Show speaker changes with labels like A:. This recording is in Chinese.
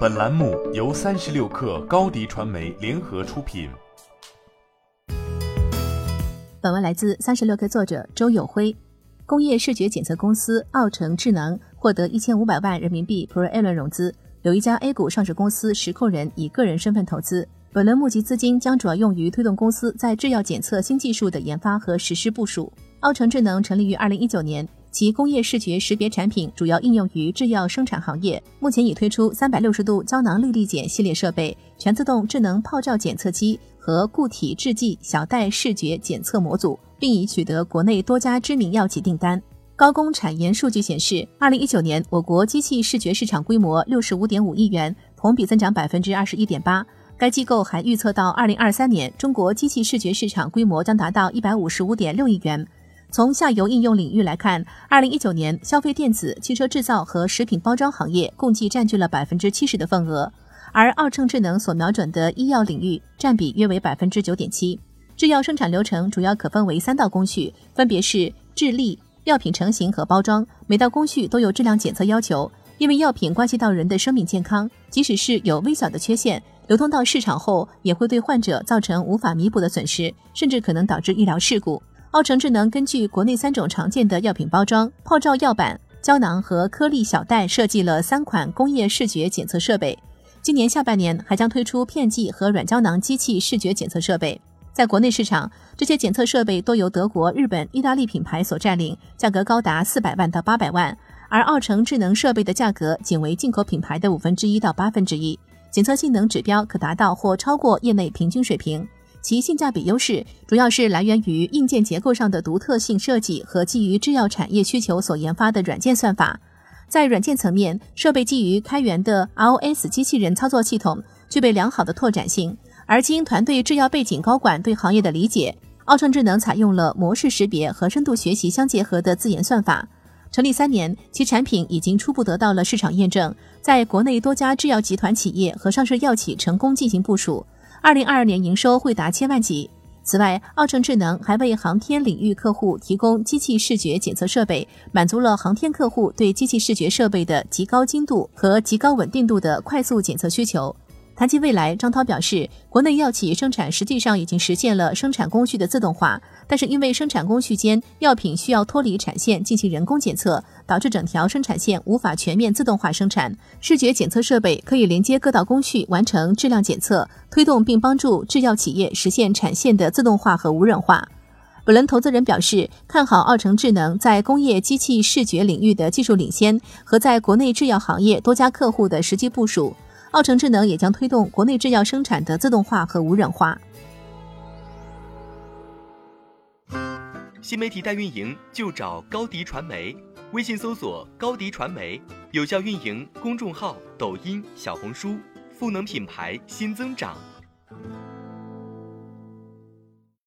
A: 本栏目由三十六氪高低传媒联合出品。
B: 本文来自三十六氪作者周友辉。工业视觉检测公司奥城智能获得一千五百万人民币 Pre-A 轮融资，有一家 A 股上市公司实控人以个人身份投资。本轮募集资金将主要用于推动公司在制药检测新技术的研发和实施部署。奥城智能成立于二零一九年。其工业视觉识别产品主要应用于制药生产行业，目前已推出三百六十度胶囊粒粒检系列设备、全自动智能泡罩检测机和固体制剂小袋视觉检测模组，并已取得国内多家知名药企订单。高工产研数据显示，二零一九年我国机器视觉市场规模六十五点五亿元，同比增长百分之二十一点八。该机构还预测到二零二三年，中国机器视觉市场规模将达到一百五十五点六亿元。从下游应用领域来看，二零一九年消费电子、汽车制造和食品包装行业共计占据了百分之七十的份额，而奥称智能所瞄准的医药领域占比约为百分之九点七。制药生产流程主要可分为三道工序，分别是制粒、药品成型和包装。每道工序都有质量检测要求，因为药品关系到人的生命健康，即使是有微小的缺陷，流通到市场后也会对患者造成无法弥补的损失，甚至可能导致医疗事故。奥诚智能根据国内三种常见的药品包装、泡罩药板、胶囊和颗粒小袋设计了三款工业视觉检测设备。今年下半年还将推出片剂和软胶囊机器视觉检测设备。在国内市场，这些检测设备多由德国、日本、意大利品牌所占领，价格高达四百万到八百万。而奥诚智能设备的价格仅为进口品牌的五分之一到八分之一，检测性能指标可达到或超过业内平均水平。其性价比优势主要是来源于硬件结构上的独特性设计和基于制药产业需求所研发的软件算法。在软件层面，设备基于开源的 ROS 机器人操作系统，具备良好的拓展性。而经团队制药背景高管对行业的理解，奥创智能采用了模式识别和深度学习相结合的自研算法。成立三年，其产品已经初步得到了市场验证，在国内多家制药集团企业和上市药企成功进行部署。二零二二年营收会达千万级。此外，奥诚智能还为航天领域客户提供机器视觉检测设备，满足了航天客户对机器视觉设备的极高精度和极高稳定度的快速检测需求。谈及未来，张涛表示，国内药企生产实际上已经实现了生产工序的自动化，但是因为生产工序间药品需要脱离产线进行人工检测，导致整条生产线无法全面自动化生产。视觉检测设备可以连接各道工序，完成质量检测，推动并帮助制药企业实现产线的自动化和无人化。本轮投资人表示，看好奥成智能在工业机器视觉领域的技术领先和在国内制药行业多家客户的实际部署。奥城智能也将推动国内制药生产的自动化和无人化。
C: 新媒体代运营就找高迪传媒，微信搜索高迪传媒，有效运营公众号、抖音、小红书，赋能品牌新增长。